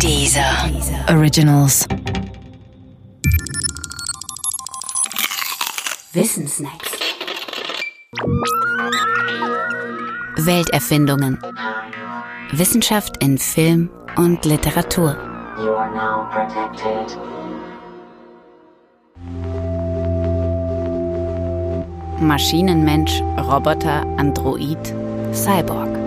Dieser Originals. Wissensnacks. Welterfindungen. Wissenschaft in Film und Literatur. You are now protected. Maschinenmensch, Roboter, Android, Cyborg.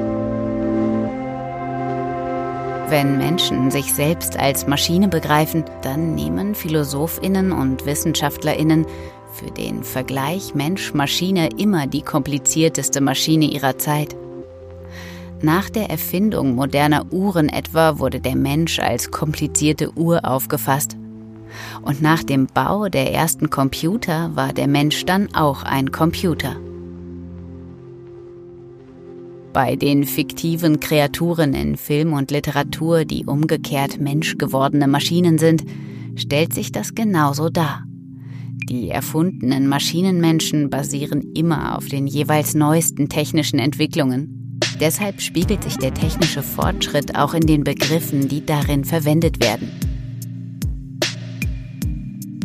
Wenn Menschen sich selbst als Maschine begreifen, dann nehmen Philosophinnen und Wissenschaftlerinnen für den Vergleich Mensch-Maschine immer die komplizierteste Maschine ihrer Zeit. Nach der Erfindung moderner Uhren etwa wurde der Mensch als komplizierte Uhr aufgefasst. Und nach dem Bau der ersten Computer war der Mensch dann auch ein Computer. Bei den fiktiven Kreaturen in Film und Literatur, die umgekehrt menschgewordene Maschinen sind, stellt sich das genauso dar. Die erfundenen Maschinenmenschen basieren immer auf den jeweils neuesten technischen Entwicklungen. Deshalb spiegelt sich der technische Fortschritt auch in den Begriffen, die darin verwendet werden.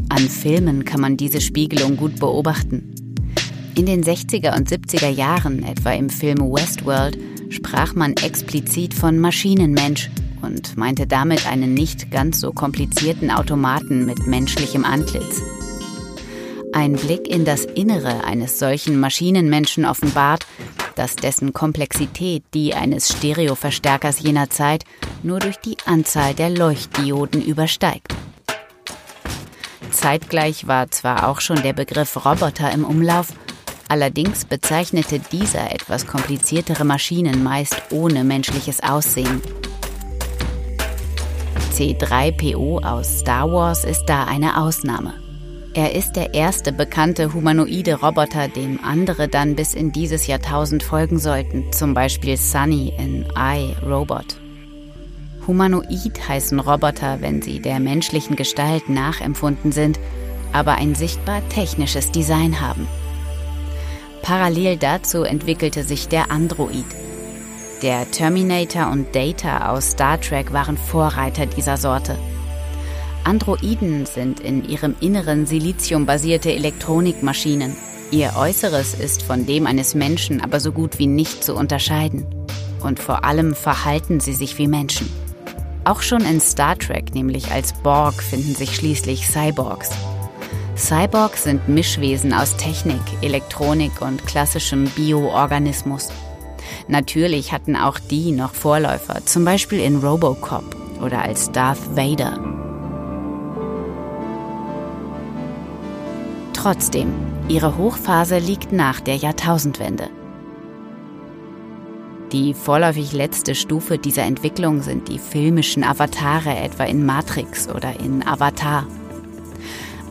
An Filmen kann man diese Spiegelung gut beobachten. In den 60er und 70er Jahren, etwa im Film Westworld, sprach man explizit von Maschinenmensch und meinte damit einen nicht ganz so komplizierten Automaten mit menschlichem Antlitz. Ein Blick in das Innere eines solchen Maschinenmenschen offenbart, dass dessen Komplexität die eines Stereoverstärkers jener Zeit nur durch die Anzahl der Leuchtdioden übersteigt. Zeitgleich war zwar auch schon der Begriff Roboter im Umlauf, allerdings bezeichnete dieser etwas kompliziertere Maschinen meist ohne menschliches Aussehen. C3PO aus Star Wars ist da eine Ausnahme. Er ist der erste bekannte humanoide Roboter, dem andere dann bis in dieses Jahrtausend folgen sollten, zum Beispiel Sunny in I, Robot. Humanoid heißen Roboter, wenn sie der menschlichen Gestalt nachempfunden sind, aber ein sichtbar technisches Design haben. Parallel dazu entwickelte sich der Android. Der Terminator und Data aus Star Trek waren Vorreiter dieser Sorte. Androiden sind in ihrem Inneren siliziumbasierte Elektronikmaschinen. Ihr Äußeres ist von dem eines Menschen aber so gut wie nicht zu unterscheiden. Und vor allem verhalten sie sich wie Menschen. Auch schon in Star Trek, nämlich als Borg, finden sich schließlich Cyborgs. Cyborgs sind Mischwesen aus Technik, Elektronik und klassischem Bioorganismus. Natürlich hatten auch die noch Vorläufer, zum Beispiel in Robocop oder als Darth Vader. Trotzdem, ihre Hochphase liegt nach der Jahrtausendwende. Die vorläufig letzte Stufe dieser Entwicklung sind die filmischen Avatare, etwa in Matrix oder in Avatar.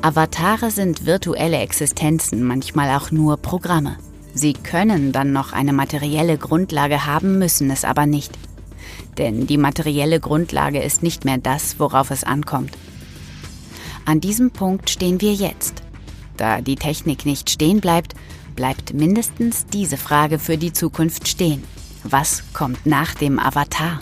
Avatare sind virtuelle Existenzen, manchmal auch nur Programme. Sie können dann noch eine materielle Grundlage haben, müssen es aber nicht. Denn die materielle Grundlage ist nicht mehr das, worauf es ankommt. An diesem Punkt stehen wir jetzt. Da die Technik nicht stehen bleibt, bleibt mindestens diese Frage für die Zukunft stehen. Was kommt nach dem Avatar?